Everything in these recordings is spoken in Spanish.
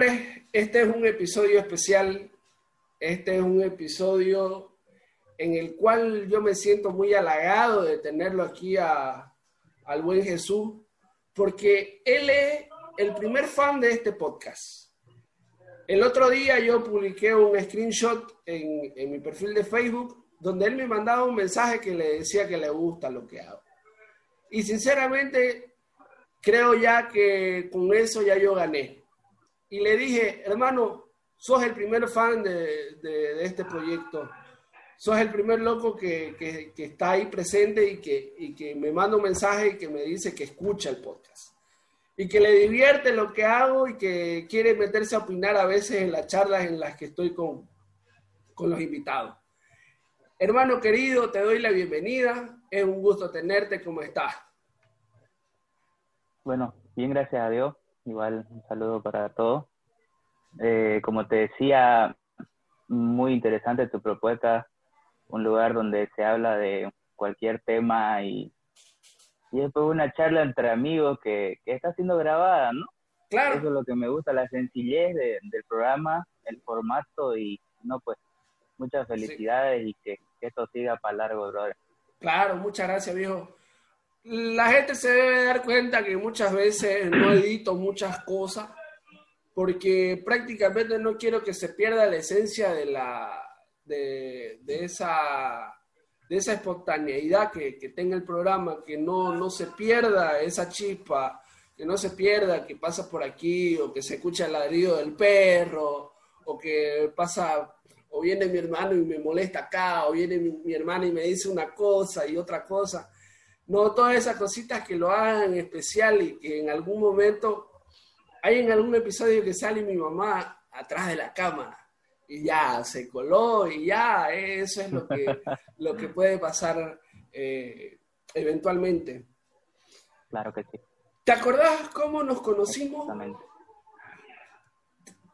Señores, este es un episodio especial. Este es un episodio en el cual yo me siento muy halagado de tenerlo aquí a, al buen Jesús, porque él es el primer fan de este podcast. El otro día yo publiqué un screenshot en, en mi perfil de Facebook donde él me mandaba un mensaje que le decía que le gusta lo que hago. Y sinceramente, creo ya que con eso ya yo gané y le dije, hermano, sos el primer fan de, de, este proyecto, sos el primer loco que, que, está ahí presente y que, y que me manda un mensaje y que me dice que escucha el podcast y que le divierte lo que hago y que quiere meterse a opinar a veces en las charlas en las que estoy con, con los invitados. Hermano querido, te doy la bienvenida. Es un gusto tenerte. ¿Cómo estás? Bueno, bien, gracias a Dios. Igual un saludo para todos. Eh, como te decía, muy interesante tu propuesta, un lugar donde se habla de cualquier tema y, y después una charla entre amigos que, que, está siendo grabada, ¿no? Claro. Eso es lo que me gusta, la sencillez del programa, el formato y, no, pues, muchas felicidades y que, que, esto siga para largo, brother. Claro, muchas gracias, viejo la gente se debe dar cuenta que muchas veces no edito muchas cosas porque prácticamente no quiero que se pierda la esencia de la de, esa de esa espontaneidad que, tenga el programa, que no, no se pierda esa chispa, que no se pierda que pasa por aquí o que se escucha el ladrido del perro o que pasa o viene mi hermano y me molesta acá o viene mi, mi hermana y me dice una cosa y otra cosa no todas esas cositas que lo hagan especial y que en algún momento, hay en algún episodio que sale mi mamá atrás de la cámara y ya se coló y ya, eso es lo que, lo que puede pasar eh, eventualmente. Claro que sí. ¿Te acordás cómo nos conocimos?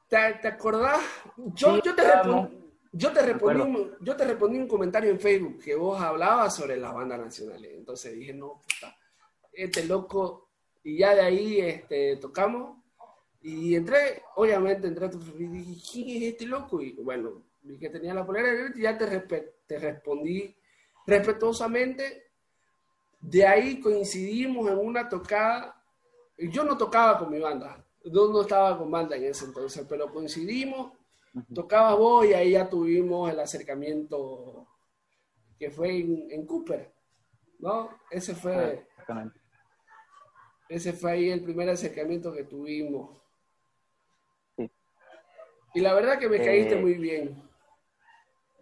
¿Te, ¿Te, acordás? Yo, yo te respondo yo te, respondí un, yo te respondí un comentario en Facebook que vos hablabas sobre las bandas nacionales. Entonces dije, no, puta, este loco. Y ya de ahí este, tocamos. Y entré, obviamente entré a tu y dije, ¿quién es este loco? Y bueno, vi que tenía la polera y ya te, te respondí respetuosamente. De ahí coincidimos en una tocada. Yo no tocaba con mi banda, yo no estaba con banda en ese entonces, pero coincidimos tocaba vos y ahí ya tuvimos el acercamiento que fue en, Cooper, ¿no? Ese fue, ese fue ahí el primer acercamiento que tuvimos. Y la verdad que me caíste eh, muy bien.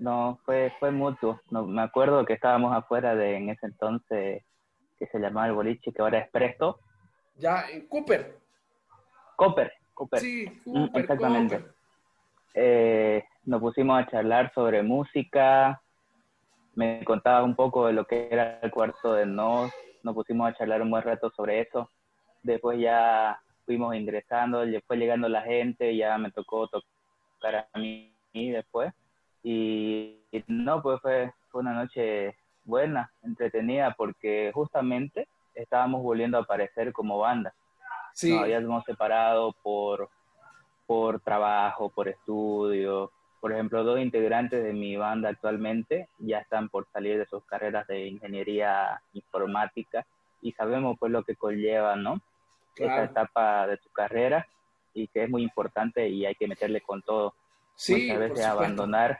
No, fue, fue mutuo. No, me acuerdo que estábamos afuera de en ese entonces que se llamaba el boliche, que ahora es Presto. Ya, en Cooper. Cooper, Cooper. Sí, mm, Cooper, exactamente eh, nos pusimos a charlar sobre música, me contaba un poco de lo que era el cuarto de Nos, nos pusimos a charlar un buen rato sobre eso, después ya fuimos ingresando, fue llegando la gente, ya me tocó tocar a mí después, y, no, pues fue, fue una noche buena, entretenida, porque justamente estábamos volviendo a aparecer como banda. Sí. Nos habíamos separado por por trabajo, por estudio. Por ejemplo, dos integrantes de mi banda actualmente ya están por salir de sus carreras de ingeniería informática y sabemos pues lo que conlleva, ¿no? Esa etapa de su carrera y que es muy importante y hay que meterle con todo. Sí, Muchas veces abandonar,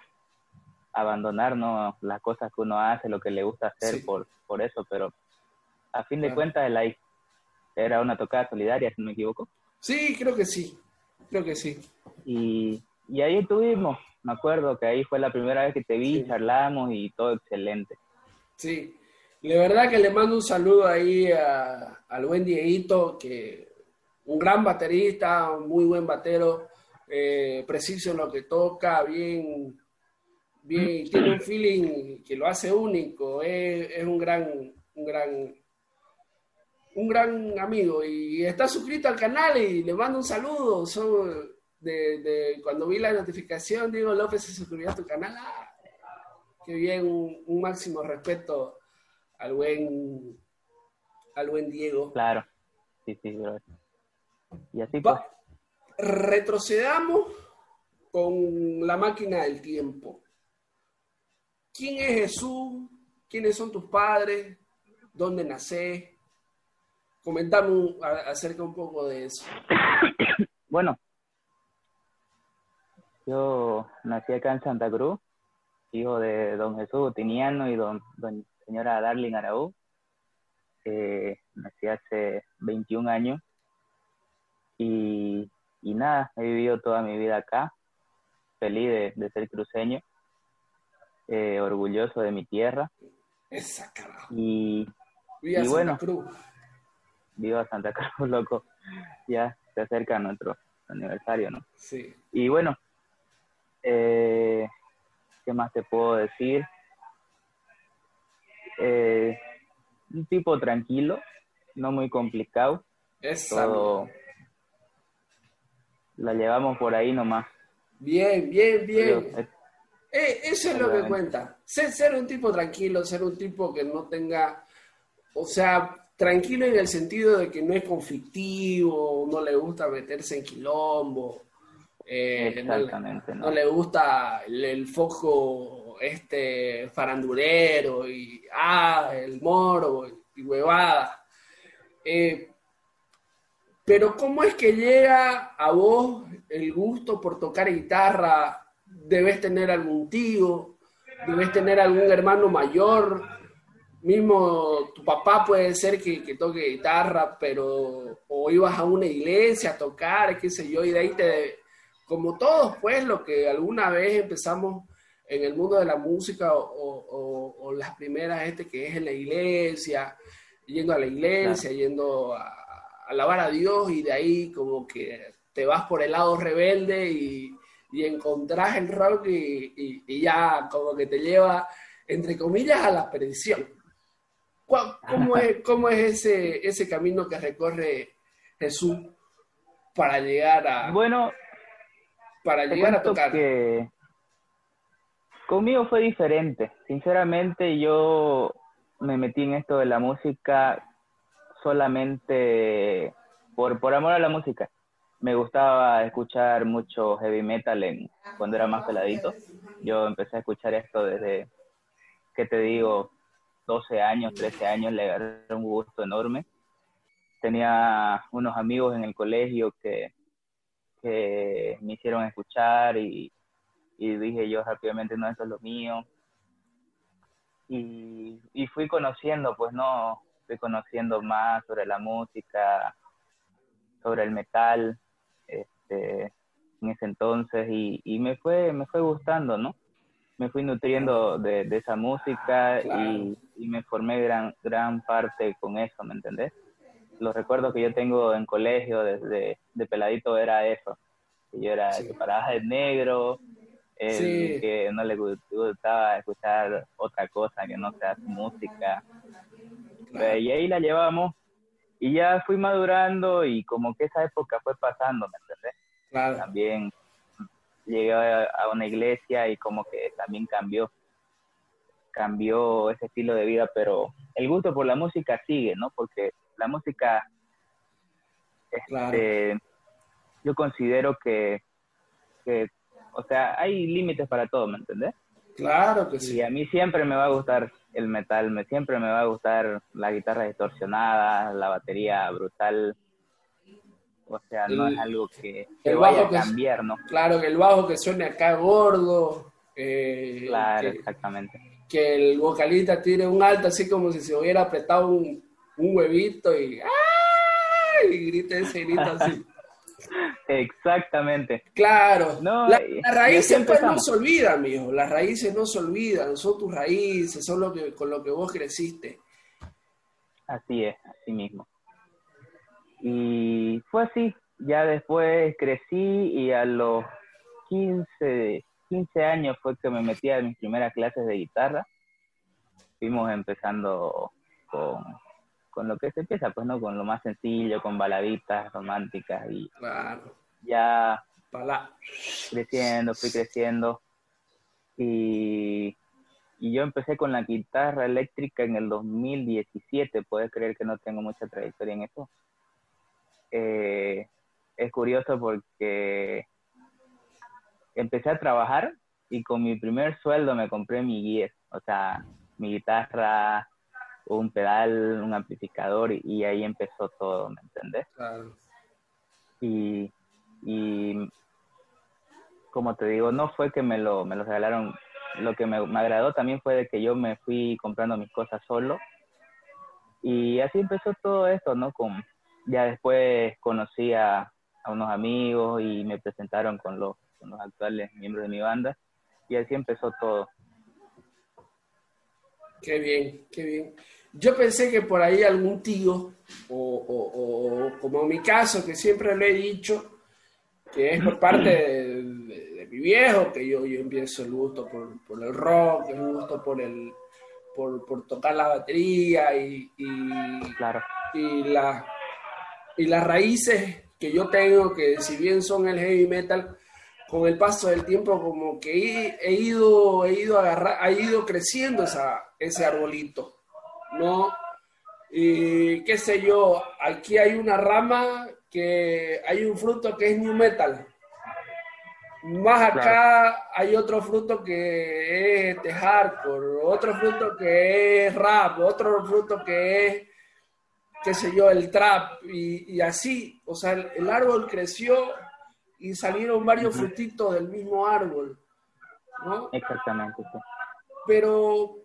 abandonar ¿no? las cosas que uno hace, lo que le gusta hacer por, por eso, pero a fin de cuentas el era una tocada solidaria, si no me equivoco. Sí, creo que sí. Creo que sí. Y, y ahí estuvimos. Me acuerdo que ahí fue la primera vez que te vi, charlamos y todo excelente. Sí, de verdad que le mando un saludo ahí al buen Dieguito, que un gran baterista, un muy buen batero, eh, preciso en lo que toca, bien, bien, tiene un feeling que lo hace único, es, es un gran, un gran un gran amigo y está suscrito al canal y le mando un saludo. de, cuando vi la notificación, Diego López se suscribió a tu canal. Ah, qué bien, un, máximo respeto al buen, al buen Diego. Claro, sí, sí, Y así pues. retrocedamos con la máquina del tiempo. ¿Quién es Jesús? ¿Quiénes son tus padres? ¿Dónde nacés? Comentame acerca un poco de eso. Bueno, yo nací acá en Santa Cruz, hijo de don Jesús Tiniano y don, don señora Darling Araú. Eh, nací hace 21 años y, nada, he vivido toda mi vida acá, feliz de, ser cruceño, eh, orgulloso de mi tierra. Esa carajo. Y, y bueno, viva Santa Cruz, loco. Ya se acerca nuestro aniversario, ¿no? Sí. Y bueno, eh, ¿qué más te puedo decir? Eh, un tipo tranquilo, no muy complicado. Es Todo la llevamos por ahí nomás. Bien, bien, bien. Eh, eso es lo que cuenta. Ser, ser un tipo tranquilo, ser un tipo que no tenga, o sea, tranquilo en el sentido de que no es conflictivo, no le gusta meterse en quilombo, eh, no, le gusta el, foco este farandurero y ah, el moro y huevada. Eh, pero ¿cómo es que llega a vos el gusto por tocar guitarra? ¿Debes tener algún tío? ¿Debes tener algún hermano mayor? Mismo tu papá puede ser que, toque guitarra, pero o ibas a una iglesia a tocar, qué sé yo, y de ahí te, como todos, pues, lo que alguna vez empezamos en el mundo de la música o, las primeras, este que es en la iglesia, yendo a la iglesia, yendo a, alabar a Dios y de ahí como que te vas por el lado rebelde y, y encontrás el rock y, y ya como que te lleva, entre comillas, a la perdición. ¿Cómo es, cómo es ese, ese camino que recorre Jesús para llegar a... Bueno, para llegar a tocar? Que conmigo fue diferente. Sinceramente yo me metí en esto de la música solamente por, por amor a la música. Me gustaba escuchar mucho heavy metal en, cuando era más peladito. Yo empecé a escuchar esto desde, ¿qué te digo? 12 años, 13 años, le agarré un gusto enorme. Tenía unos amigos en el colegio que, me hicieron escuchar y, dije yo rápidamente, no, eso es lo mío. Y, y fui conociendo, pues no, fui conociendo más sobre la música, sobre el metal, este, en ese entonces y, y me fue me fue gustando, ¿no? Me fui nutriendo de, esa música y, me formé gran, gran parte con eso, ¿me entendés? Los recuerdos que yo tengo en colegio desde de peladito era eso. Yo era el que paraba de negro, el que no le gustaba escuchar otra cosa que no sea música. Y ahí la llevamos y ya fui madurando y como que esa época fue pasando, ¿me entendés? Claro. También llegué a una iglesia y como que también cambió, cambió ese estilo de vida, pero el gusto por la música sigue, ¿no? Porque la música, este, yo considero que, que, o sea, hay límites para todo, ¿me entendés? Claro que sí. Y a mí siempre me va a gustar el metal, me, siempre me va a gustar la guitarra distorsionada, la batería brutal, o sea, no es algo que, vaya a cambiar, ¿no? Claro, que el bajo que suene acá gordo. Eh, claro, exactamente. Que el vocalista tire un alto así como si se hubiera apretado un, huevito y ¡ay! y grite ese grito así. Exactamente. Claro. No, las raíces pues no se olvidan, mijo. Las raíces no se olvidan. Son tus raíces, son lo que, con lo que vos creciste. Así es, así mismo. Y fue así, ya después crecí y a los 15, 15 años fue que me metí a mis primeras clases de guitarra. Fuimos empezando con, con lo que se empieza, pues no, con lo más sencillo, con baladitas románticas y ya creciendo, fui creciendo. Y, y yo empecé con la guitarra eléctrica en el 2017, puedes creer que no tengo mucha trayectoria en eso. Eh, curioso porque empecé a trabajar y con mi primer sueldo me compré mi gear, o sea, mi guitarra, un pedal, un amplificador y, ahí empezó todo, ¿me entendés? Claro. Y, y como te digo, no fue que me lo, me lo regalaron, lo que me, me agradó también fue de que yo me fui comprando mis cosas solo y así empezó todo esto, ¿no? Con, ya después conocí a, unos amigos y me presentaron con los, con los actuales miembros de mi banda y así empezó todo. Qué bien, qué bien. Yo pensé que por ahí algún tío, o, como en mi caso, que siempre lo he dicho, que es por parte de, mi viejo, que yo, yo empiezo el gusto por, por el rock, el gusto por el, por, tocar la batería y, claro. y, la, y las raíces que yo tengo, que si bien son el heavy metal, con el paso del tiempo como que he, ido, he ido agarrar, ha ido creciendo esa, ese arbolito, ¿no? Y qué sé yo, aquí hay una rama que hay un fruto que es new metal, más acá hay otro fruto que es este hardcore, otro fruto que es rap, otro fruto que es, qué sé yo, el trap, y, así, o sea, el, árbol creció y salieron varios frutitos del mismo árbol, ¿no? Exactamente, sí. Pero,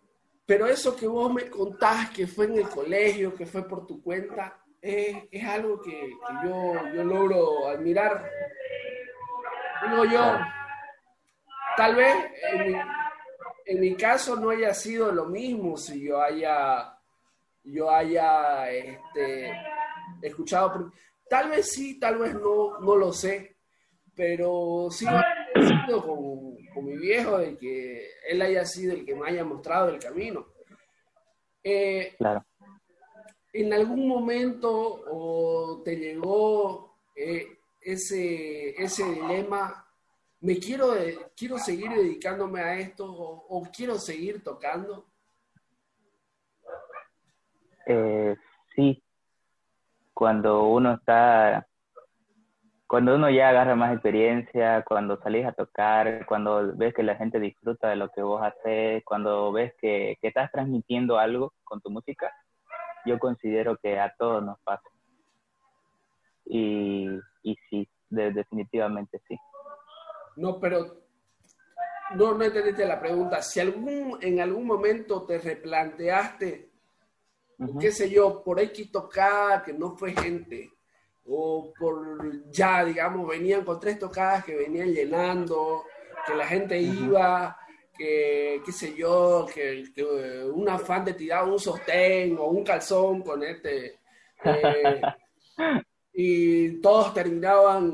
pero eso que vos me contás que fue en el colegio, que fue por tu cuenta, es, algo que, yo, yo logro admirar Digo yo, tal vez en mi, caso no haya sido lo mismo si yo haya, yo haya este, escuchado. Tal vez sí, tal vez no, no lo sé, pero sí con, con mi viejo de que él haya sido el que me haya mostrado el camino. Eh, claro. En algún momento o te llegó eh, ese, ese dilema, ¿me quiero, quiero seguir dedicándome a esto o, quiero seguir tocando? Eh, sí, cuando uno está, cuando uno ya agarra más experiencia, cuando salís a tocar, cuando ves que la gente disfruta de lo que vos haces, cuando ves que, que estás transmitiendo algo con tu música, yo considero que a todos nos pasa. Y y sí, definitivamente sí. No, pero no, no entendiste la pregunta. Si algún, en algún momento te replanteaste, qué sé yo, por X tocada que no fue gente, o por ya, digamos, venían con tres tocadas que venían llenando, que la gente iba, que, qué sé yo, que, un afán de tirar un sostén o un calzón con este. Eh, y todos terminaban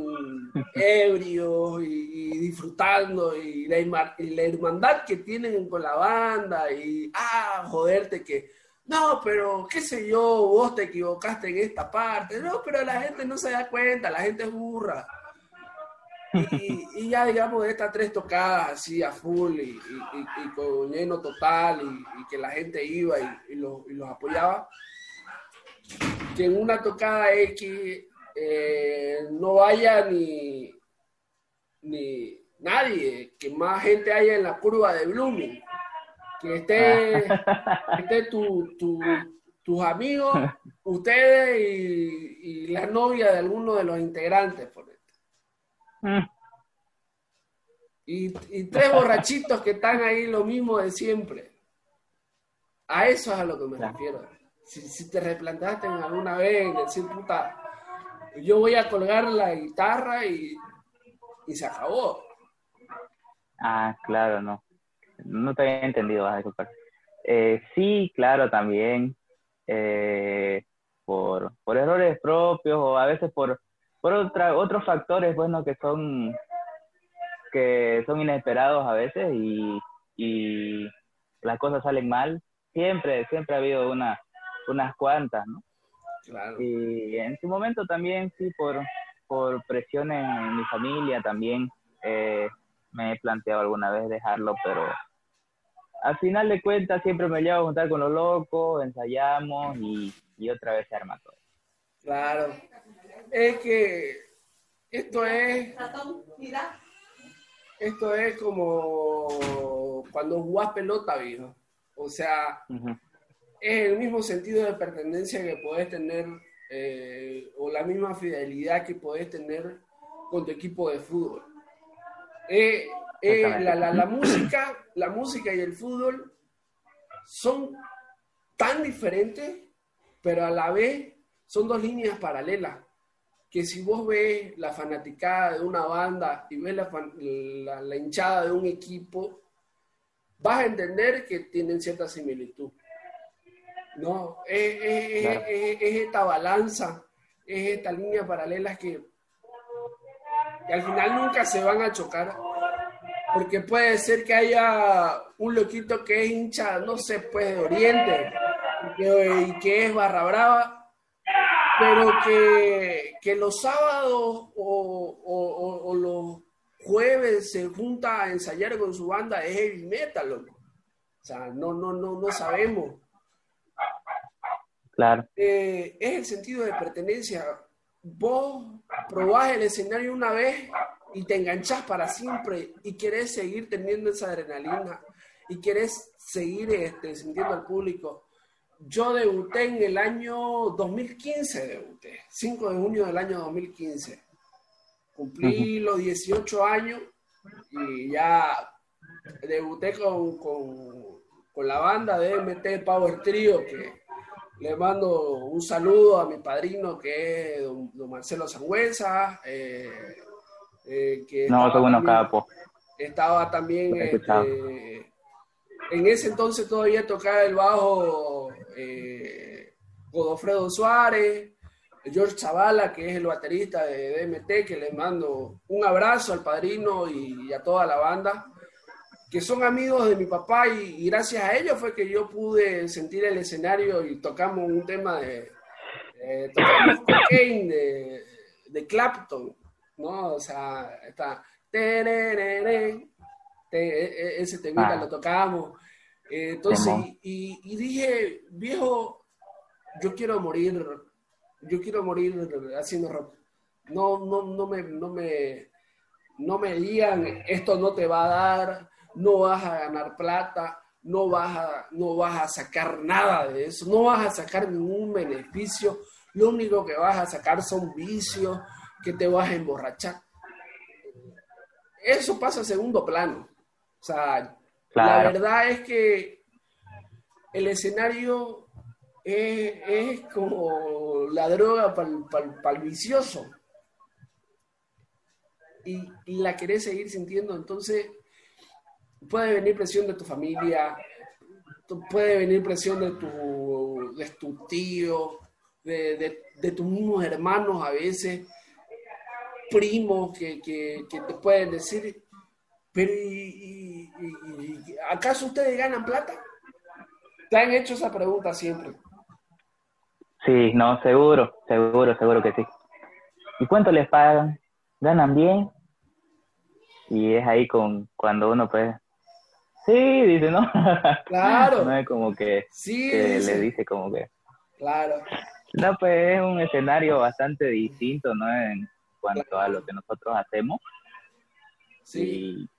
ebrios y, disfrutando y la, hermandad que tienen con la banda y, ah, joderte que, no, pero qué sé yo, vos te equivocaste en esta parte, no, pero la gente no se da cuenta, la gente es burra. Y, ya digamos estas tres tocadas así a full y, con lleno total y, que la gente iba y, los, apoyaba, que en una tocada X eh, no vaya ni, ni nadie, que más gente haya en la curva de Blooming, que esté, esté tu, tus amigos, ustedes y, la novia de alguno de los integrantes, por mm. y, y, tres borrachitos que están ahí lo mismo de siempre. A eso es a lo que me refiero. Si, si te replantaste en alguna vez, decir, puta, yo voy a colgar la guitarra y, se acabó. Ah, claro, no. No te había entendido, vas a disculpar. Eh, sí, claro, también. Eh, por, por errores propios o a veces por, por otra, otros factores, bueno, que son que son inesperados a veces y, y las cosas salen mal. Siempre, siempre ha habido una, unas cuantas, ¿no? Y en su momento también, sí, por, por presiones en mi familia también eh, me he planteado alguna vez dejarlo, pero al final de cuentas siempre me llevo a juntar con los locos, ensayamos y, otra vez se arma todo. Claro. Es que esto es. Esto es como cuando jugás pelota, viejo. O sea, es el mismo sentido de pertenencia que podés tener, eh, o la misma fidelidad que podés tener con tu equipo de fútbol. Eh, eh, la, la, música, la música y el fútbol son tan diferentes, pero a la vez son dos líneas paralelas. Que si vos ves la fanaticada de una banda y ves la, la, hinchada de un equipo, vas a entender que tienen cierta similitud. No, es, esta balanza, es esta línea paralela que, que al final nunca se van a chocar porque puede ser que haya un loquito que es hincha, no sé, pues de Oriente, y que, es barra brava, pero que, los sábados o, los jueves se junta a ensayar con su banda es heavy metal, loco. O sea, no, no, no, no sabemos. Claro. Eh, es el sentido de pertenencia. Vos probás el escenario una vez y te enganchas para siempre y quieres seguir teniendo esa adrenalina y quieres seguir este, sintiendo al público. Yo debuté en el año 2015, debuté, 5 de junio del año 2015. Cumplí los 18 años y ya debuté con, con, la banda de MT Power Trio, que le mando un saludo a mi padrino que es don, Marcelo Sangüesa, eh, eh, que no, estaba también, Estaba también, este, en ese entonces todavía tocaba el bajo eh, Godofredo Suárez, George Zavala, que es el baterista de DMT, que le mando un abrazo al padrino y, a toda la banda, que son amigos de mi papá y, gracias a ellos fue que yo pude sentir el escenario y tocamos un tema de, tocamos cocaine de, de Clapton ¿no? O sea, está... E, e, ese temita ah. lo tocábamos. Eh, entonces, y, dije, viejo, yo quiero morir, yo quiero morir haciendo rock. No, no, no me, no me, no me digan, esto no te va a dar, no vas a ganar plata, no vas a, no vas a sacar nada de eso, no vas a sacar ningún beneficio, lo único que vas a sacar son vicios, que te vas a emborrachar. Eso pasa a segundo plano. O sea, la verdad es que el escenario es, como la droga para el vicioso. Y, la querés seguir sintiendo, entonces puede venir presión de tu familia, puede venir presión de tu, de tu tío, de, de, de tus mismos hermanos a veces, primos que, te pueden decir, pero y, ¿acaso ustedes ganan plata? ¿Te han hecho esa pregunta siempre? Sí, no, seguro, seguro, seguro que sí. ¿Y cuánto les pagan? ¿Ganan bien? Y es ahí con cuando uno pues, sí, dice, ¿no? Claro. no es como que, sí, le dice como que. Claro. No, pues es un escenario bastante distinto, ¿no? En, cuanto a lo que nosotros hacemos. Sí.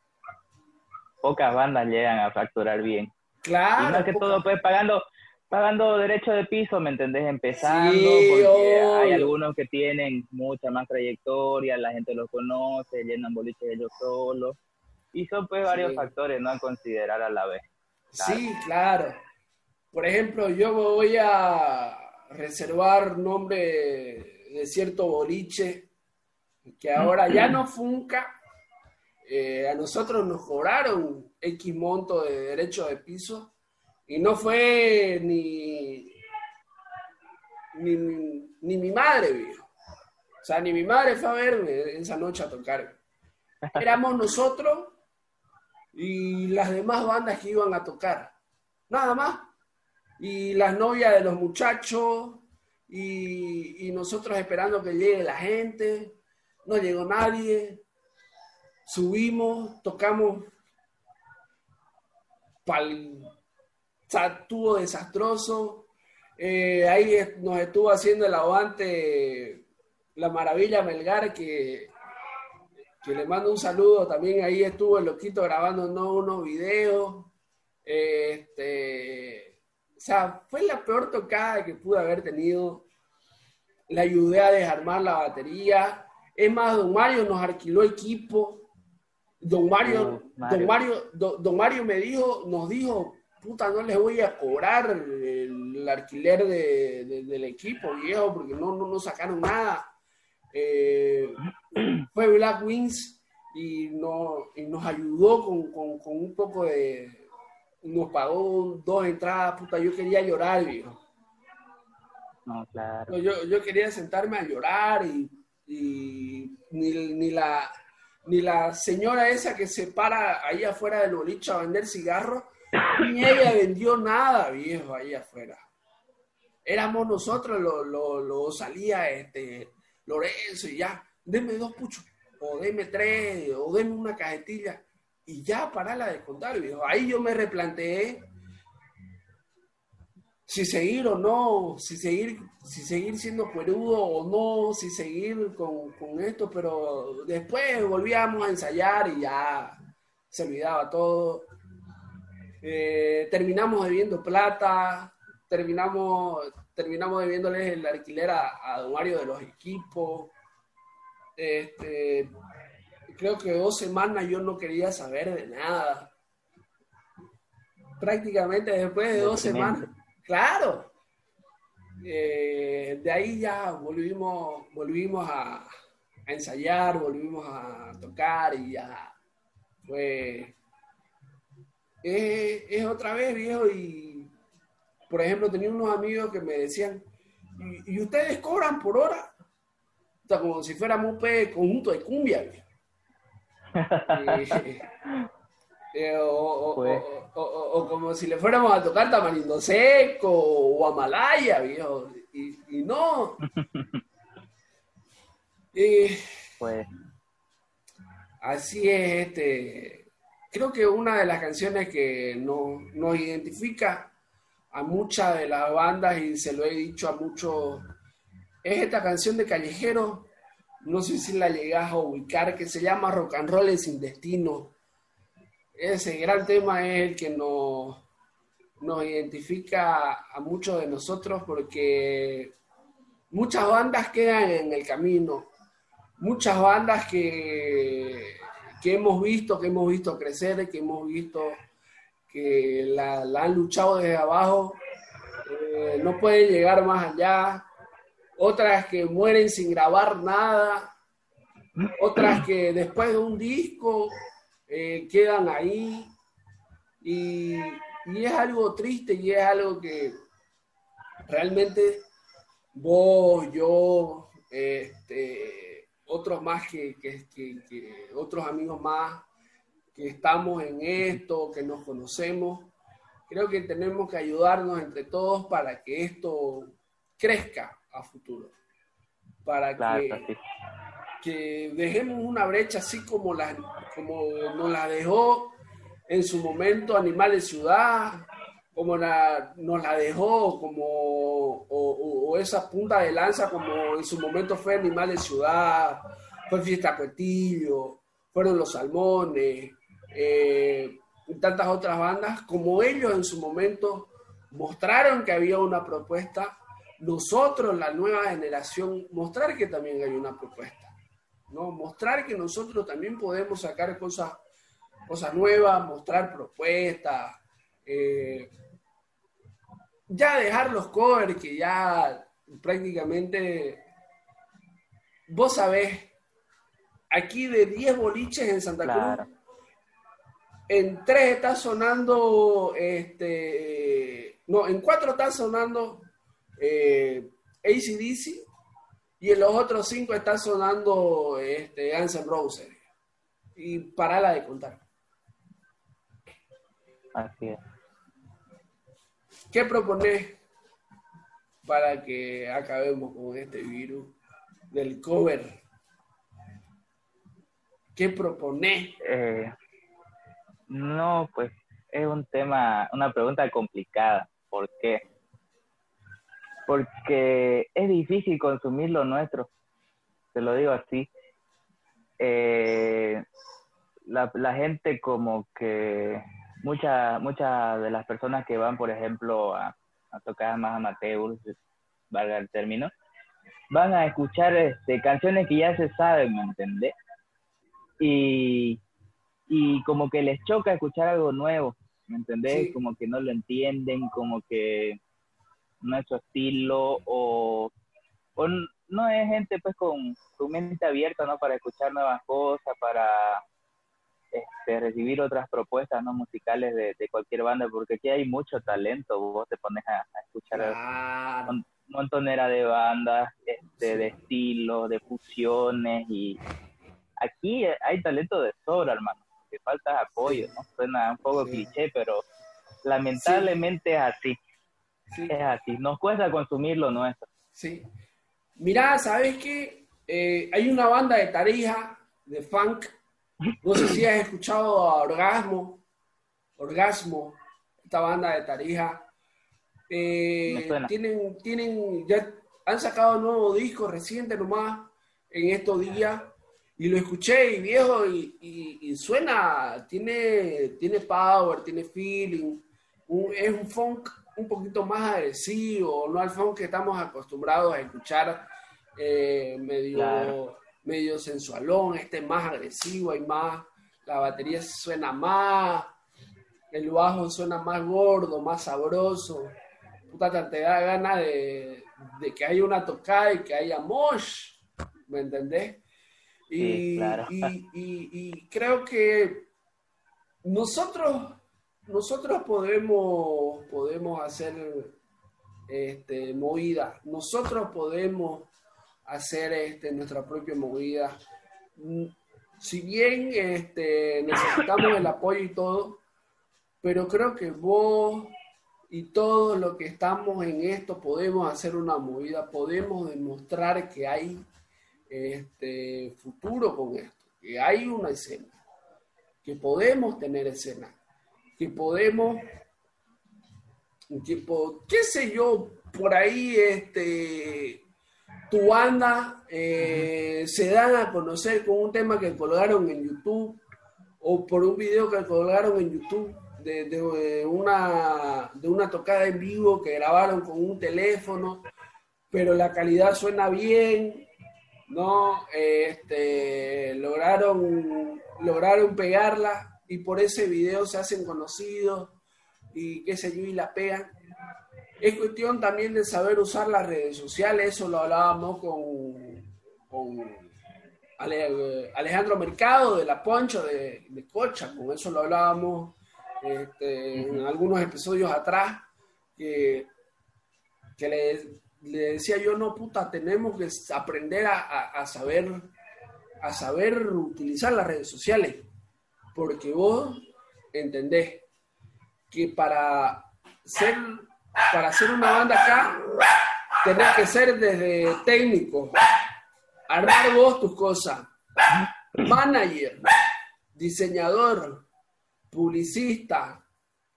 pocas bandas llegan a facturar bien. Claro. Y más que todo, pues pagando pagando derecho de piso, ¿me entendés? Empezando, porque hay algunos que tienen mucha más trayectoria, la gente los conoce, llenan boliches ellos solos. Y son pues varios factores, ¿no? A considerar a la vez. Sí, claro. Por ejemplo, yo voy a reservar nombre de cierto boliche que ahora ya no funca. Eh, a nosotros nos cobraron X monto de derecho de piso y no fue ni, ni, mi madre, viejo. O sea, ni mi madre fue a verme esa noche a tocar. Éramos nosotros y las demás bandas que iban a tocar. Nada más. Y las novias de los muchachos y, y nosotros esperando que llegue la gente no llegó nadie, subimos, tocamos, pal, estuvo desastroso, eh, ahí nos estuvo haciendo el aguante la maravilla Melgar que que le mando un saludo, también ahí estuvo el loquito grabando unos videos. Este, o sea, fue la peor tocada que pude haber tenido. Le ayudé a desarmar la batería. Es más, don Mario nos alquiló equipo. Don Mario, Don Mario, don, Mario me dijo, nos dijo, puta, no les voy a cobrar el, alquiler del equipo, viejo, porque no, no, no sacaron nada. Eh, fue Black Wings y, no, y nos ayudó con, con, con, un poco de... Nos pagó dos entradas, puta, yo quería llorar, viejo. No, claro. Yo, yo quería sentarme a llorar y, y ni, ni, la, ni la señora esa que se para ahí afuera del boliche a vender cigarros, ni ella vendió nada, viejo, ahí afuera. Éramos nosotros, lo, lo, salía este, Lorenzo y ya, denme dos puchos, o denme tres, o denme una cajetilla, y ya para la de contar, viejo. Ahí yo me replanteé si seguir o no, si seguir, si seguir siendo cuerudo o no, si seguir con, con esto, pero después volvíamos a ensayar y ya se olvidaba todo. Eh, terminamos debiendo plata, terminamos, terminamos debiéndoles el alquiler a, a Don Mario de los equipos. Este, creo que dos semanas yo no quería saber de nada. Prácticamente después de dos semanas, claro. Eh, de ahí ya volvimos, volvimos a, a, ensayar, volvimos a tocar y ya fue. es otra vez, viejo, y por ejemplo, tenía unos amigos que me decían, ¿y, ustedes cobran por hora? O sea, como si fuéramos un conjunto de cumbia. eh, o, pues. o, o, como si le fuéramos a tocar Tamarindo Seco o Amalaya, viejo. Y, y no. pues. Así es, este. Creo que una de las canciones que nos, nos identifica a muchas de las bandas y se lo he dicho a muchos, es esta canción de Callejero, no sé si la llegas a ubicar, que se llama Rock and Roll sin destino. Ese gran tema es el que nos, nos identifica a muchos de nosotros porque muchas bandas quedan en el camino, muchas bandas que, que hemos visto, que hemos visto crecer, que hemos visto que la, han luchado desde abajo, eh, no pueden llegar más allá, otras que mueren sin grabar nada, otras que después de un disco eh, quedan ahí y, y, es algo triste y es algo que realmente vos, yo, este, otros más que, que, que otros amigos más que estamos en esto, que nos conocemos. Creo que tenemos que ayudarnos entre todos para que esto crezca a futuro. Para que, dejemos una brecha así como, la, como nos la dejó en su momento Animal de Ciudad, como la, nos la dejó como o, esa punta de lanza como en su momento fue Animal de Ciudad, fue Fiesta Cuetillo, fueron los Salmones, eh, y tantas otras bandas, como ellos en su momento mostraron que había una propuesta, nosotros, la nueva generación, mostrar que también hay una propuesta, ¿no? Mostrar que nosotros también podemos sacar cosas, cosas nuevas, mostrar propuestas, eh, ya dejar los covers que ya prácticamente, vos sabés, aquí de 10 boliches en Santa Cruz, en tres está sonando, este, no, en cuatro está sonando eh, ACDC y en los otros cinco está sonando este, Ansem Rose. Y parala de contar. Así es. ¿Qué propones para que acabemos con este virus del cover? ¿Qué propones? Eh, no, pues es un tema, una pregunta complicada. ¿Por qué? Porque es difícil consumir lo nuestro. Te lo digo así. Eh, la, la gente como que muchas muchas de las personas que van, por ejemplo, a, a tocar más amateurs, valga el término, van a escuchar este, canciones que ya se saben, ¿me entendés? Y, y como que les choca escuchar algo nuevo, ¿me entendés? Como que no lo entienden, como que no es su estilo o, o no es gente pues con su mente abierta, ¿no? Para escuchar nuevas cosas, para este, recibir otras propuestas no musicales de, cualquier banda, porque aquí hay mucho talento, vos te pones a, escuchar un montonera de bandas, este, de estilos, de fusiones, y aquí hay talento de sobra, hermano, que falta apoyo, ¿no? Suena un poco cliché, pero lamentablemente es así. Es así, nos cuesta consumir lo nuestro. Sí. Mirá, ¿sabes qué? Eh, hay una banda de Tarija, de funk, no sé si has escuchado a Orgasmo, Orgasmo, esta banda de Tarija. Eh, tienen, tienen, ya han sacado un nuevo disco reciente nomás en estos días y lo escuché y viejo y, suena, tiene, tiene power, tiene feeling, es un funk un poquito más agresivo, no al funk que estamos acostumbrados a escuchar eh, medio medio sensualón, este más agresivo y más, la batería suena más, el bajo suena más gordo, más sabroso. Puta, te da ganas de, que haya una tocada y que haya mosh, ¿me entendés? Y, y, creo que nosotros, nosotros podemos, podemos hacer este, movidas, nosotros podemos hacer este, nuestra propia movida. Mm, si bien este, necesitamos el apoyo y todo, pero creo que vos y todos los que estamos en esto podemos hacer una movida, podemos demostrar que hay este, futuro con esto, que hay una escena, que podemos tener escena, que podemos, que, qué sé yo, por ahí este, tu banda eh, se dan a conocer con un tema que colgaron en YouTube o por un video que colgaron en YouTube de, una, de una tocada en vivo que grabaron con un teléfono, pero la calidad suena bien, ¿no? Este, lograron, lograron pegarla y por ese video se hacen conocidos y qué sé yo, y la pegan. Es cuestión también de saber usar las redes sociales, eso lo hablábamos con, con Alejandro Mercado de La Poncho de, Cocha, con eso lo hablábamos este, en algunos episodios atrás, que, le, decía yo, no, puta, tenemos que aprender a, saber, a saber utilizar las redes sociales, porque vos entendés que para ser para hacer una banda acá, tenés que ser desde técnico, armar vos tus cosas, manager, diseñador, publicista,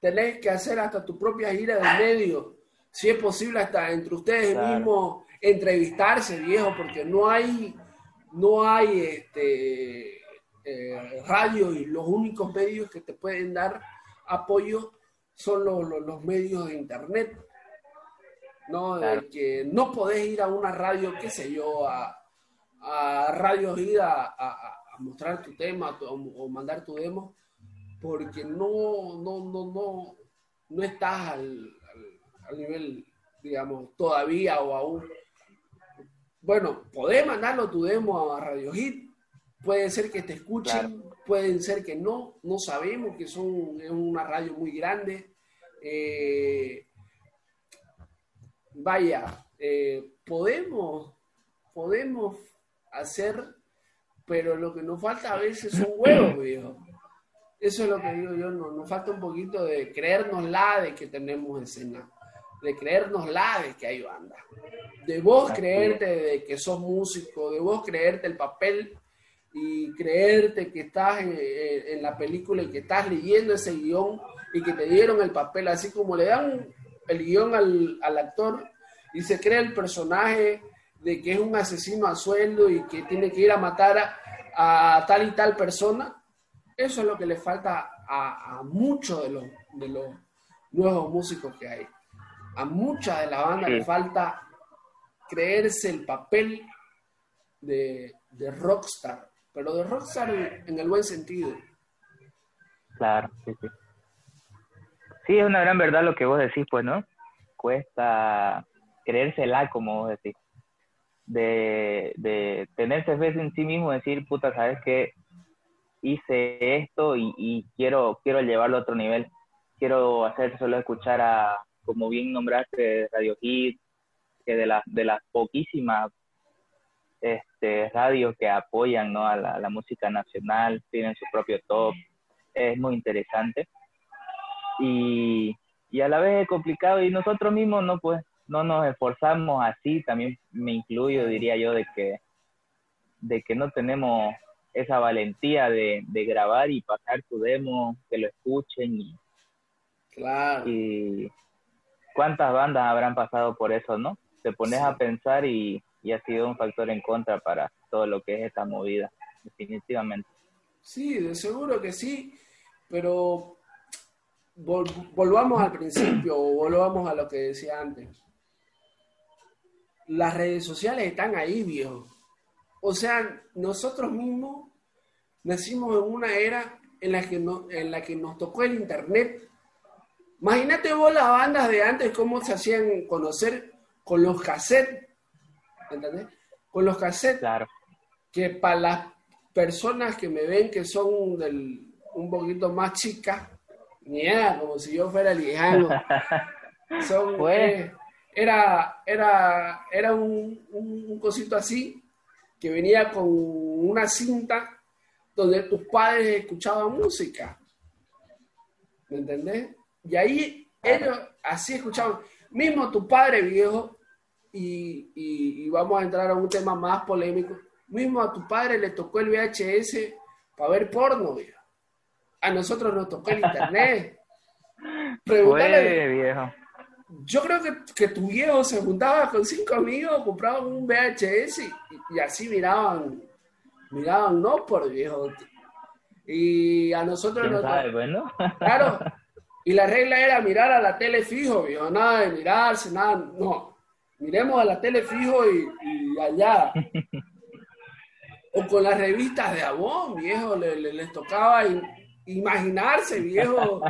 tenés que hacer hasta tu propia gira de medio, si es posible hasta entre ustedes mismos entrevistarse, viejo, porque no hay, no hay este, eh, radio y los únicos medios que te pueden dar apoyo son los, medios de internet, ¿no? De que no podés ir a una radio, qué sé yo, a, a radio ir a, mostrar tu tema o, mandar tu demo, porque no, no, no, no, no estás al, nivel, digamos, todavía o aún. Bueno, podés mandarlo tu demo a Radio Hit, puede ser que te escuchen, pueden ser que no, no sabemos que son, es una radio muy grande. Eh, vaya, eh, podemos, podemos hacer, pero lo que nos falta a veces son huevos, viejo. Eso es lo que digo yo, no, nos falta un poquito de creernos la de que tenemos escena, de creernos la de que hay banda, de vos creerte de que sos músico, de vos creerte el papel y creerte que estás en, la película y que estás leyendo ese guion y que te dieron el papel, así como le dan el guion al, actor y se crea el personaje de que es un asesino a sueldo y que tiene que ir a matar a, tal y tal persona, Eso es lo que le falta a, muchos de los, de los nuevos músicos que hay. A mucha de la banda le falta creerse el papel de, de rockstar, pero de rockstar en, el buen sentido. Claro, sí, sí. Sí, es una gran verdad lo que vos decís, pues, ¿no? Cuesta creérsela, como vos decís. De, de tenerse fe en sí mismo, decir, puta, ¿sabes qué? Hice esto y, quiero, quiero llevarlo a otro nivel. Quiero hacer solo escuchar a, como bien nombraste, Radio Hit, que de, las de las poquísimas este, radios que apoyan ¿no? a la, música nacional, tienen su propio top, es muy interesante. Y, y, a la vez es complicado y nosotros mismos no pues no nos esforzamos así, también me incluyo, diría yo, de que, de que no tenemos esa valentía de, de grabar y pasar tu demo, que lo escuchen y, claro. y cuántas bandas habrán pasado por eso, ¿no? Te pones a pensar y, y ha sido un factor en contra para todo lo que es esta movida, definitivamente. Sí, de seguro que sí, pero volvamos al principio o volvamos a lo que decía antes. Las redes sociales están ahí, viejo. O sea, nosotros mismos nacimos en una era en la que, en la que nos tocó el Internet. Imagínate vos las bandas de antes, cómo se hacían conocer con los cassettes ¿entendés? Con los cassettes, claro. que para las personas que me ven que son del, un poquito más chicas, nada, como si yo fuera lejano, son, pues. eh, era, era, era un, un, cosito así, que venía con una cinta donde tus padres escuchaban música, ¿me entendés? Y ahí ellos así escuchaban, mismo tu padre viejo, y, vamos a entrar a un tema más polémico. Mismo a tu padre le tocó el VHS para ver porno, A nosotros nos tocó el internet. Pregúntale. viejo. Yo creo que, que, tu viejo se juntaba con cinco amigos, compraban un VHS y, así miraban, miraban, no por viejo. Y a nosotros nos bueno? Claro. Y la regla era mirar a la tele fijo, viejo, nada de mirarse, nada, no miremos a la tele fijo y, allá. O con las revistas de Avon, viejo, les tocaba imaginarse, viejo.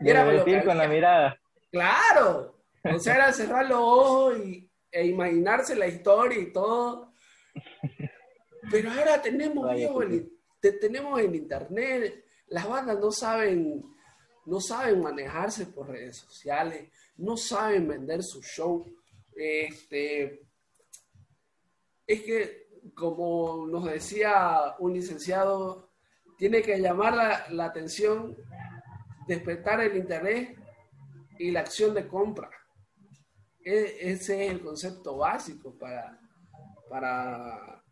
Y, era con, la mirada. Claro. O sea, era cerrar los ojos y, e imaginarse la historia y todo. Pero ahora tenemos, viejo, tenemos en internet, las bandas no saben, no saben manejarse por redes sociales no saben vender su show. Este, es que, como nos decía un licenciado, tiene que llamar la, atención, despertar el interés y la acción de compra. E, ese es el concepto básico para, para,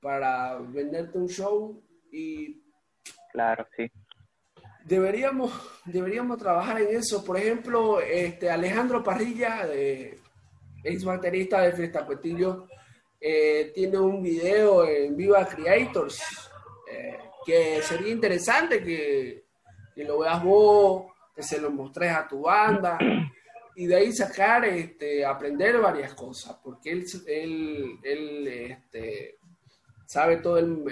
para venderte un show y... Claro, sí deberíamos, deberíamos trabajar en eso. Por ejemplo, este Alejandro Parrilla, de, ex baterista de Fiesta Cuetillo, eh, tiene un video en Viva Creators eh, que sería interesante que, lo veas vos, que se lo mostres a tu banda y de ahí sacar, este, aprender varias cosas, porque él, él, él este, sabe todo el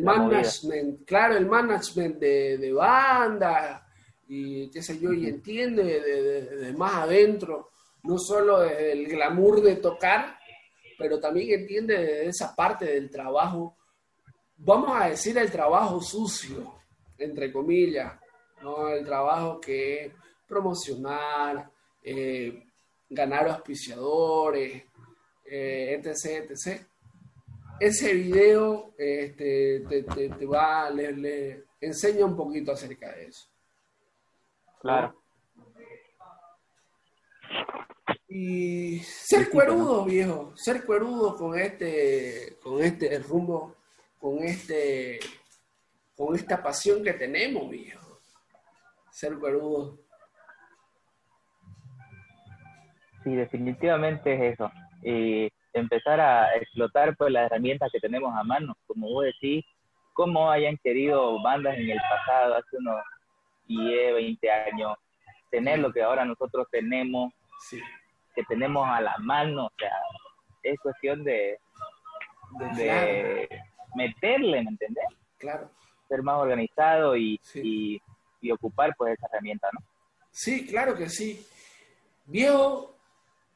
management, claro, el management de, de, banda y qué sé yo, y entiende de, más adentro, no solo el glamour de tocar, pero también entiende de esa parte del trabajo, vamos a decir el trabajo sucio, entre comillas, ¿no? el trabajo que es promocionar, eh, ganar auspiciadores, eh, etc, etc ese video este, te, va, le, le, enseña un poquito acerca de eso. Claro. Y ser cuerudo, viejo, ser cuerudo con este, con este rumbo, con este, con esta pasión que tenemos, viejo. Ser cuerudo. Sí, definitivamente es eso. Y empezar a explotar pues las herramientas que tenemos a mano, como vos decís, cómo hayan querido bandas en el pasado, hace unos 10, 20 años, tener lo que ahora nosotros tenemos, que tenemos a la mano, o sea, es cuestión de, de, meterle, ¿me entendés? Claro. Ser más organizado y, y, ocupar pues esa herramienta, ¿no? Sí, claro que sí. Viejo,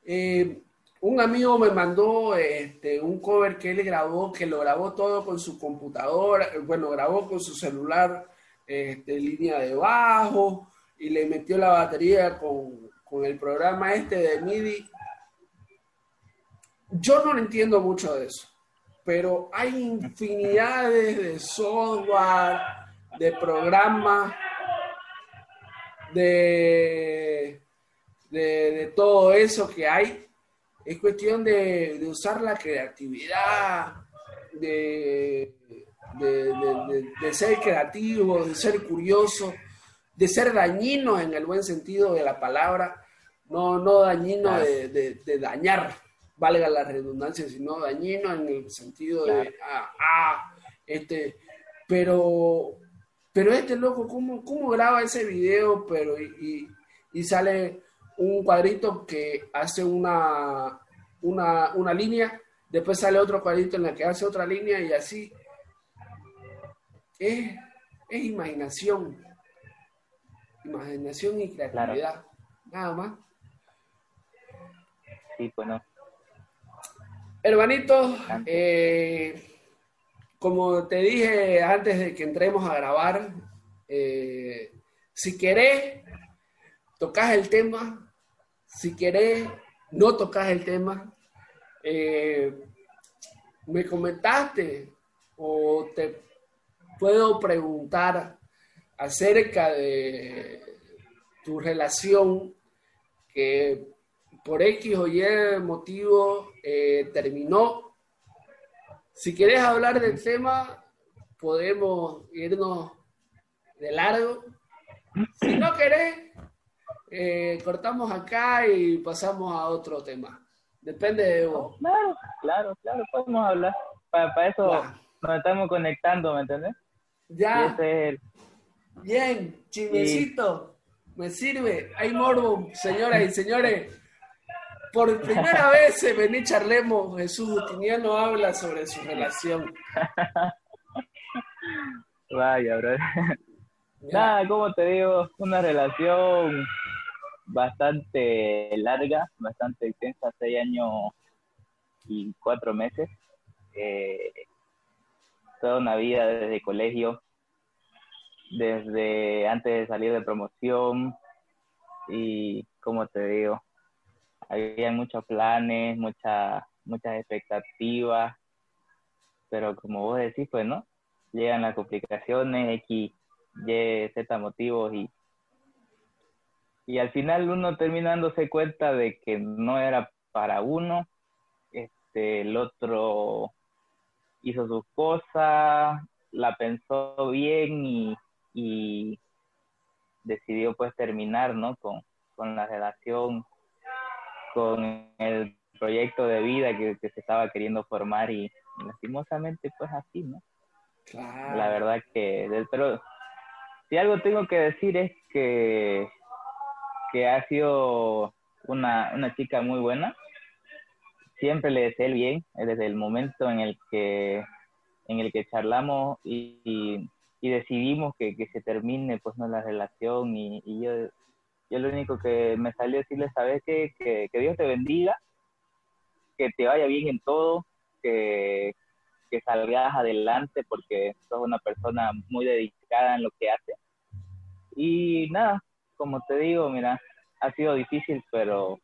eh, un amigo me mandó este, un cover que él grabó, que lo grabó todo con su computadora, bueno, grabó con su celular, este, línea de bajo, y le metió la batería con, con el programa este de MIDI. Yo no entiendo mucho de eso, pero hay infinidades de software, de programas, de, de, de todo eso que hay es cuestión de, usar la creatividad, de, de, ser creativo, de ser curioso, de ser dañino en el buen sentido de la palabra, no, no dañino de, dañar, valga la redundancia, sino dañino en el sentido de, ah, ah, este, pero, pero este loco, ¿cómo, cómo graba ese video? Pero, y, y sale un cuadrito que hace una, una, línea, después sale otro cuadrito en la que hace otra línea y así. Es, imaginación. Imaginación y creatividad. Nada más. Sí, pues no. Hermanito, eh, como te dije antes de que entremos a grabar, eh, si querés, tocas el tema, si querés, no tocas el tema. Eh, me comentaste o te puedo preguntar acerca de tu relación que por X o Y motivo eh, terminó. Si quieres hablar del tema, podemos irnos de largo. Si no querés, eh, cortamos acá y pasamos a otro tema. Depende de vos. Claro, claro, claro, podemos hablar. Para, eso nos estamos conectando, ¿me entiendes? Ya. Bien, chismecito. Me sirve. Hay morbo, señoras y señores. Por primera vez se vení charlemos, Jesús Justiniano habla sobre su relación. Vaya, bro. Nada, como te digo, una relación bastante larga, bastante extensa, seis años y cuatro meses. Eh, toda una vida desde colegio, desde antes de salir de promoción y, como te digo, había muchos planes, muchas muchas expectativas, pero como vos decís, pues no, llegan las complicaciones, X, Y, Z motivos y y al final uno termina dándose cuenta de que no era para uno, este, el otro hizo sus cosas, la pensó bien y, y decidió pues terminar, ¿no? Con, con, la relación, con el proyecto de vida que, que, se estaba queriendo formar y lastimosamente pues así, ¿no? La verdad que, pero si algo tengo que decir es que que ha sido una, una chica muy buena. Siempre le deseé el bien eh, desde el momento en el que, en el que charlamos y, y, decidimos que, que, se termine pues no la relación y, y, yo, yo lo único que me salió decirle, sabes que, que, que Dios te bendiga, que te vaya bien en todo, que, que salgas adelante porque sos una persona muy dedicada en lo que hace. Y nada, como te digo, mira, ha sido difícil, pero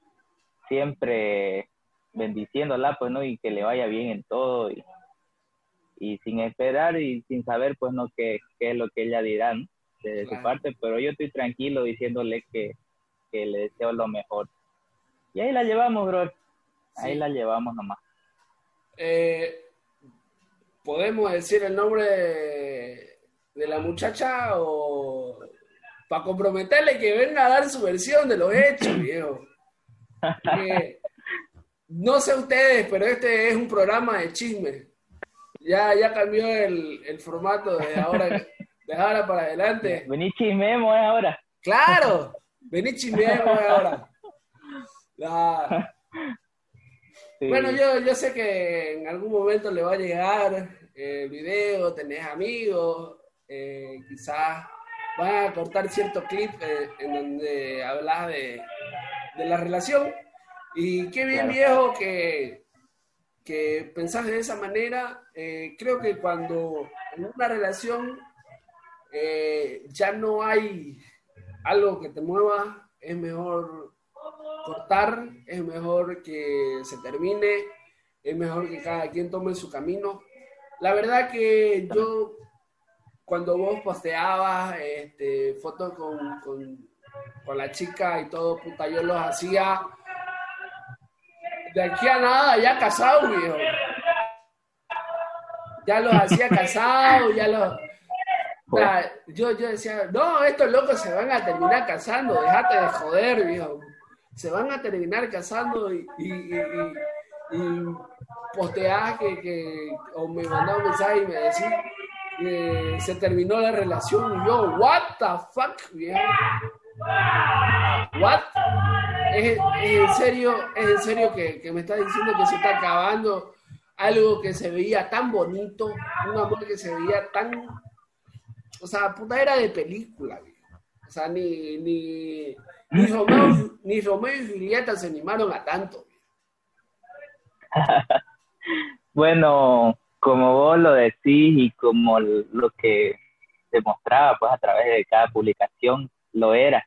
siempre bendiciéndola, pues, ¿no? Y que le vaya bien en todo y, y sin esperar y sin saber, pues, ¿no? Qué, qué es lo que ella dirá, ¿no? De su parte, pero yo estoy tranquilo diciéndole que, que, le deseo lo mejor. Y ahí la llevamos, bro. Ahí la llevamos nomás. Eh, ¿Podemos decir el nombre de, de la muchacha o para comprometerle que venga a dar su versión de los hechos, viejo. no sé ustedes, pero este es un programa de chisme. Ya, ya cambió el, el formato de ahora, de ahora para adelante. Vení chismemos ahora. Claro, vení chismemos ahora. Bueno, yo, yo sé que en algún momento le va a llegar el video, tenés amigos, eh, quizás van a cortar cierto clip eh, en donde hablas de, de, la relación. Y qué bien viejo que, que pensás de esa manera. Eh, creo que cuando en una relación ya no hay algo que te mueva, es mejor cortar, es mejor que se termine, es mejor que cada quien tome su camino. La verdad que yo, cuando vos posteabas este, fotos con, con, la chica y todo, puta, yo los hacía de aquí a nada, ya casado, viejo. Ya los hacía casados, ya los... yo, yo decía, no, estos locos se van a terminar casando, déjate de joder, viejo se van a terminar casando y, y, y, y que, o me mandaba un mensaje y me decía que se terminó la relación yo, what the fuck, viejo? What? ¿Es, en serio, es en serio que, me está diciendo que se está acabando algo que se veía tan bonito, un amor que se veía tan, o sea, puta era de película. O sea, ni, ni, ni Romeo, ni Romeo y Julieta se animaron a tanto. bueno, como vos lo decís y como lo que demostraba pues a través de cada publicación lo era.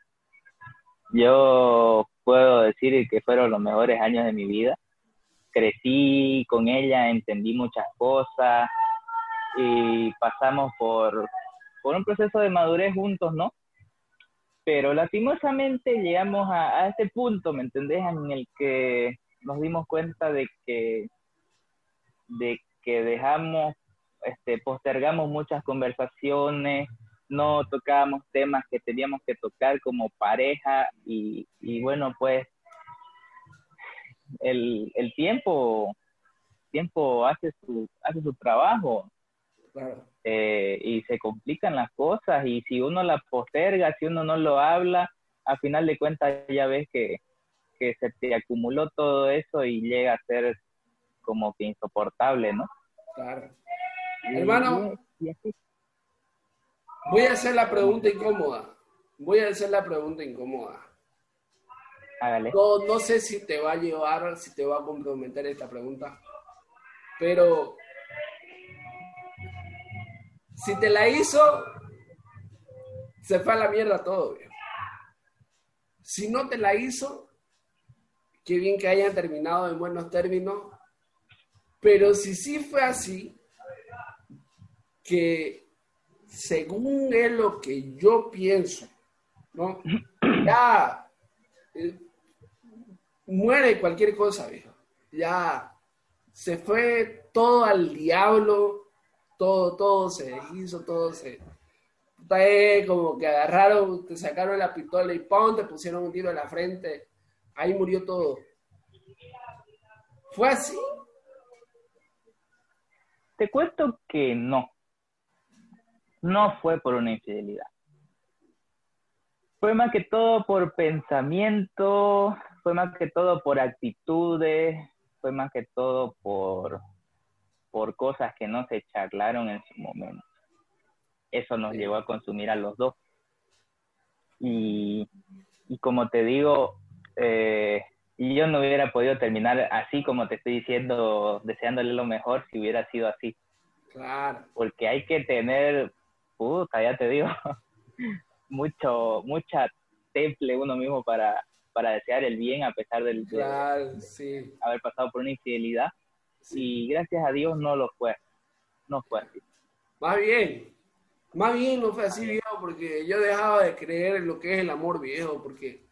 Yo puedo decir que fueron los mejores años de mi vida. Crecí con ella, entendí muchas cosas y pasamos por, por un proceso de madurez juntos, ¿no? pero lastimosamente llegamos a, a, ese punto, ¿me entendés? En el que nos dimos cuenta de que, de que dejamos, este, postergamos muchas conversaciones, no tocábamos temas que teníamos que tocar como pareja y, y bueno, pues el, el tiempo, tiempo hace su, hace su trabajo. Eh, y se complican las cosas y si uno la posterga, si uno no lo habla, a final de cuentas ya ves que, que se te acumuló todo eso y llega a ser como que insoportable, ¿no? Claro. Hermano, voy a hacer la pregunta incómoda. Voy a hacer la pregunta incómoda. Hágale. No, no sé si te va a llevar, si te va a comprometer esta pregunta, pero si te la hizo, se fue a la mierda todo, Si no te la hizo, qué bien que hayan terminado en buenos términos. Pero si sí fue así, que según es lo que yo pienso, ¿no? Ya eh, muere cualquier cosa, viejo. Ya se fue todo al diablo todo, todo se hizo, todo se... como que agarraron, te sacaron la pistola y ¡pum! te pusieron un tiro en la frente. Ahí murió todo. ¿Fue así? Te cuento que no. No fue por una infidelidad. Fue más que todo por pensamiento, fue más que todo por actitudes, fue más que todo por por cosas que no se charlaron en su momento. Eso nos llevó a consumir a los dos. Y, como te digo, eh, yo no hubiera podido terminar así como te estoy diciendo, deseándole lo mejor si hubiera sido así. Claro. Porque hay que tener, puta, ya te digo, mucho, mucha temple uno mismo para, para desear el bien a pesar del, de sí. haber pasado por una infidelidad y gracias a Dios no lo fue. No fue así. Más bien, más bien no fue así, viejo, porque yo dejaba de creer en lo que es el amor viejo, porque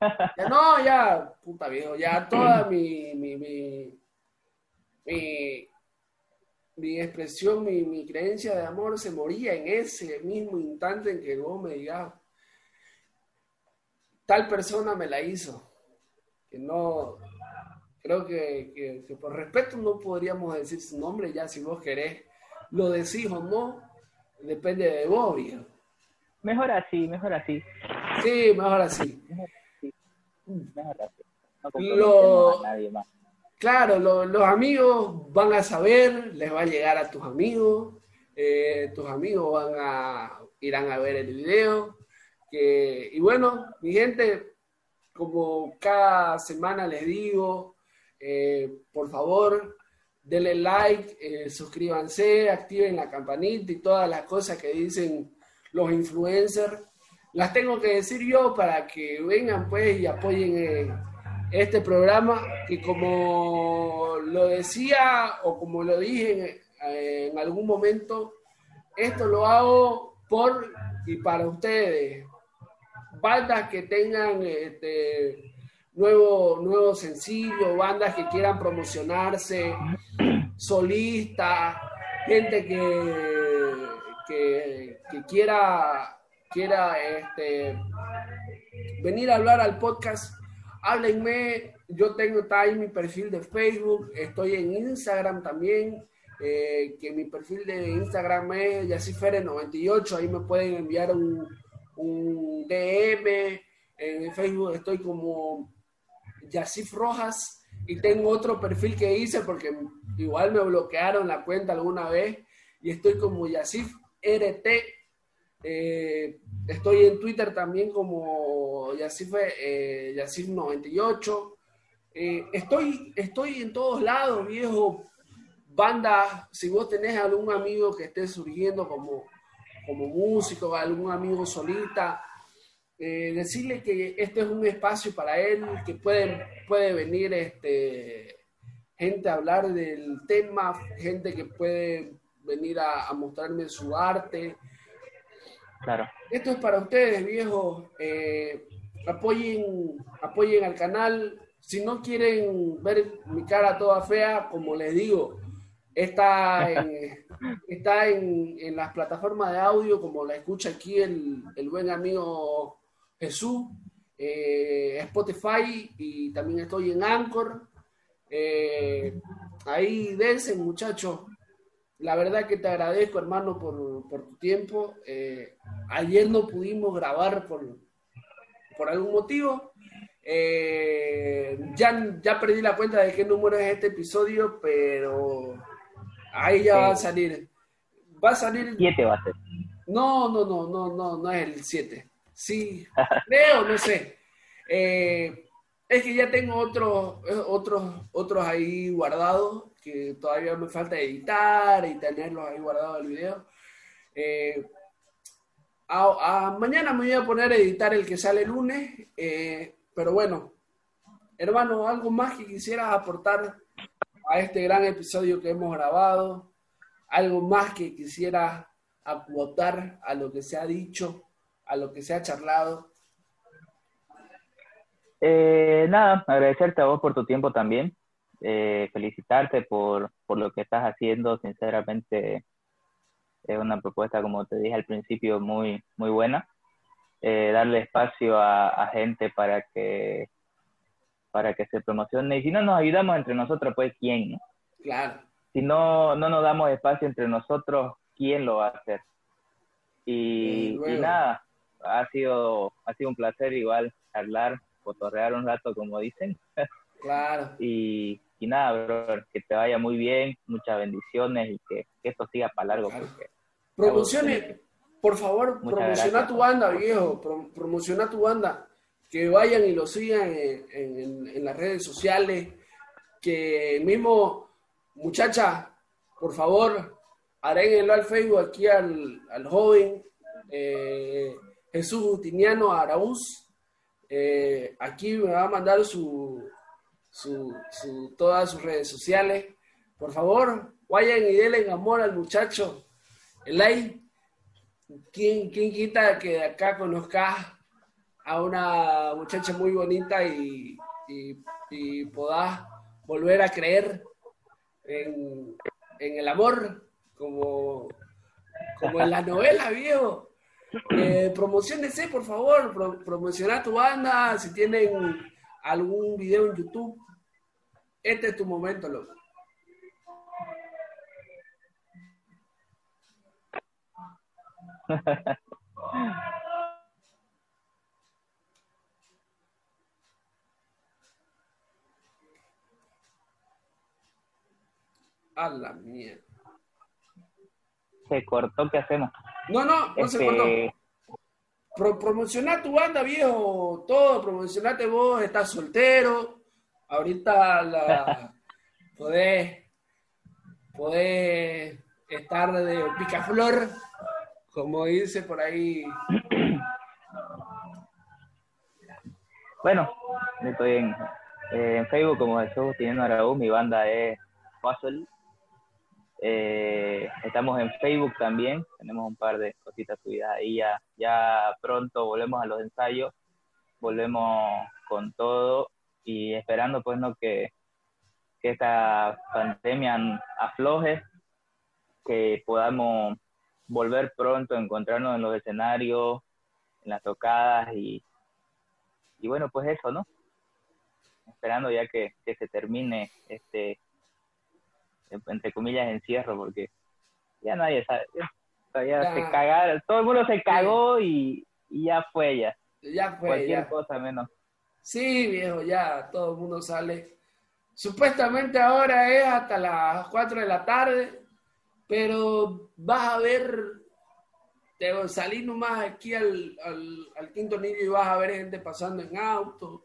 ya no, ya, puta viejo, ya toda mi, mi, mi, mi, expresión, mi, mi creencia de amor se moría en ese mismo instante en que vos me digas, tal persona me la hizo, que no, creo que, por respeto no podríamos decir su nombre, ya si vos querés lo decís o no, depende de vos, viejo. Mejor así, mejor así. Sí, mejor así. No nadie más. Claro, los amigos van a saber, les va a llegar a tus amigos, eh, tus amigos van a irán a ver el video. Que, y bueno, mi gente, como cada semana les digo, eh, por favor, denle like, eh, suscríbanse, activen la campanita y todas las cosas que dicen los influencers. Las tengo que decir yo para que vengan pues y apoyen este programa que como lo decía o como lo dije en, en algún momento, esto lo hago por y para ustedes. Bandas que tengan este, nuevo, nuevo sencillo, bandas que quieran promocionarse, solistas, gente que, que, quiera, quiera este, venir a hablar al podcast, háblenme. Yo tengo ahí mi perfil de Facebook, estoy en Instagram también. Eh, que mi perfil de Instagram es Yacifere98, ahí me pueden enviar un, un DM. En Facebook estoy como Yacif Rojas y tengo otro perfil que hice porque igual me bloquearon la cuenta alguna vez y estoy como Yacif RT. Eh, estoy en Twitter también como eh, 98 eh, estoy, estoy en todos lados, viejo. Banda, si vos tenés algún amigo que esté surgiendo como, como músico, algún amigo solita, eh, decirle que este es un espacio para él, que puede, puede venir este, gente a hablar del tema, gente que puede venir a, mostrarme su arte. Claro. Esto es para ustedes, viejos. Eh, apoyen, apoyen al canal. Si no quieren ver mi cara toda fea, como les digo, Está en, está en, las plataformas de audio, como la escucha aquí el, buen amigo Jesús, eh, Spotify y también estoy en Anchor. Eh, ahí dense, muchachos. La verdad que te agradezco, hermano, por, tu tiempo. Eh, ayer no pudimos grabar por, por algún motivo. ya, ya perdí la cuenta de qué número es este episodio, pero Ahí ya va a salir. Va a salir. 7 va a ser. No, no, no, no, no, no es el 7. Sí, creo, no sé. Eh, es que ya tengo otros, otros, otros ahí guardados todavía me falta editar y tenerlos ahí guardados el video. Eh, mañana me voy a poner a editar el que sale el lunes, eh, pero bueno, hermano, algo más que quisieras aportar a este gran episodio que hemos grabado. Algo más que quisiera acotar a lo que se ha dicho, a lo que se ha charlado. Eh, nada, agradecerte a vos por tu tiempo también, eh, felicitarte por, lo que estás haciendo, sinceramente es una propuesta, como te dije al principio, muy, muy buena. Eh, darle espacio a, gente para que para que se promocione. Y si no nos ayudamos entre nosotros, pues ¿quién? No? Claro. Si no, no nos damos espacio entre nosotros, ¿quién lo va a hacer? Y, nada, ha sido, ha sido un placer igual hablar, fotorrear un rato, como dicen. Claro. y, y nada, que te vaya muy bien, muchas bendiciones y que, esto siga para largo. Porque, Promocione, por favor, promociona tu banda, viejo, promociona tu banda que vayan y lo sigan en, las redes sociales, que mismo, muchacha, por favor, agréguenlo al Facebook aquí al, joven eh, Jesús Justiniano Araúz. Eh, aquí me va a mandar su, su, todas sus redes sociales. Por favor, vayan y denle amor al muchacho. El like. ¿Quién, quién quita que de acá conozca a una muchacha muy bonita y, y, volver a creer en, el amor, como, como en la novela, viejo. Eh, por favor, pro, promociona tu banda, si tienen algún video en YouTube, Este es tu momento, loco. A la mierda. Se cortó, ¿qué hacemos? No, no, no se cortó. Este, Pro, promociona tu banda, viejo, todo, promocionate vos, estás soltero, ahorita la podés, podés estar de picaflor, como dice por ahí. Bueno, estoy en, eh, en Facebook como Jesús Teniendo Araúz, mi banda es Puzzle. Eh, estamos en Facebook también, tenemos un par de cositas subidas ahí, ya, ya pronto volvemos a los ensayos, volvemos con todo y esperando pues no que, que esta pandemia afloje, que podamos volver pronto a encontrarnos en los escenarios, en las tocadas y, y bueno, pues eso, ¿no? Esperando ya que, que se termine este, entre comillas, encierro, porque ya nadie sabe, ya, se cagaron, todo el mundo se cagó y, y ya fue ya, Ya fue, cualquier ya. cosa menos. Sí, viejo, ya todo el mundo sale. Supuestamente ahora es hasta las 4 de la tarde, pero vas a ver, te salís nomás aquí al, al, al quinto niño y vas a ver gente pasando en auto.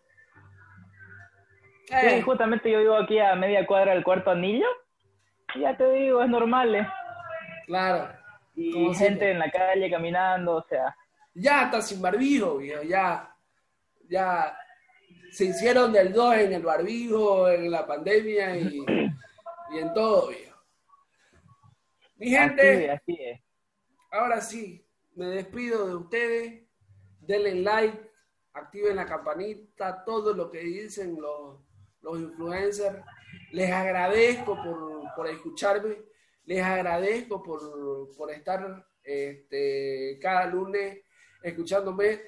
Sí, Eh, justamente yo vivo aquí a media cuadra del cuarto anillo, ya te digo, es normal, ¿eh? claro, Y Como gente en la calle caminando, o sea, ya está sin barbijo, viejo, ya, ya se hicieron del 2 en el barbijo, en la pandemia y, y en todo, viejo. Mi gente. así, así es. Ahora sí, me despido de ustedes. Denle like, activen la campanita, todo lo que dicen los, los influencers. Les agradezco por, por escucharme, les agradezco por, por estar este, cada lunes escuchándome.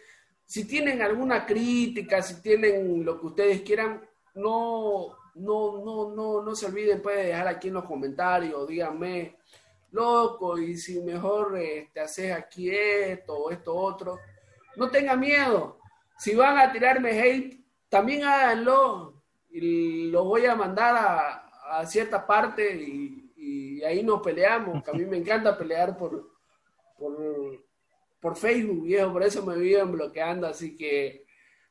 Si tienen alguna crítica, si tienen lo que ustedes quieran, no, no, no, no, no se olviden pues, de dejar aquí en los comentarios, díganme loco, y si mejor eh, te haces aquí esto o esto otro, no tengan miedo. Si van a tirarme hate, también háganlo y los voy a mandar a, a cierta parte y, y ahí nos peleamos, que a mí me encanta pelear por, por, por Facebook, viejo, por eso me viven bloqueando, así que,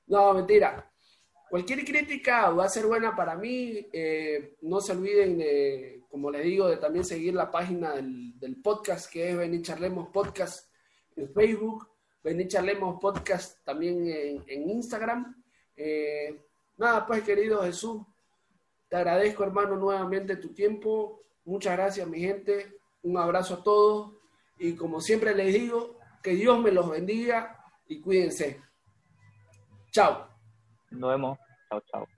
no, mentira. Cualquier crítica va a ser buena para mí. eh, no se olviden de, como les digo, de también seguir la página del, podcast que es Ven y Charlemos Podcast en Facebook, Ven y Charlemos Podcast también en, en Instagram. Eh, nada, pues querido Jesús, te agradezco hermano nuevamente tu tiempo. Muchas gracias mi gente. Un abrazo a todos y como siempre les digo, que Dios me los bendiga y cuídense. Chao. Nos vemos, chao, chao.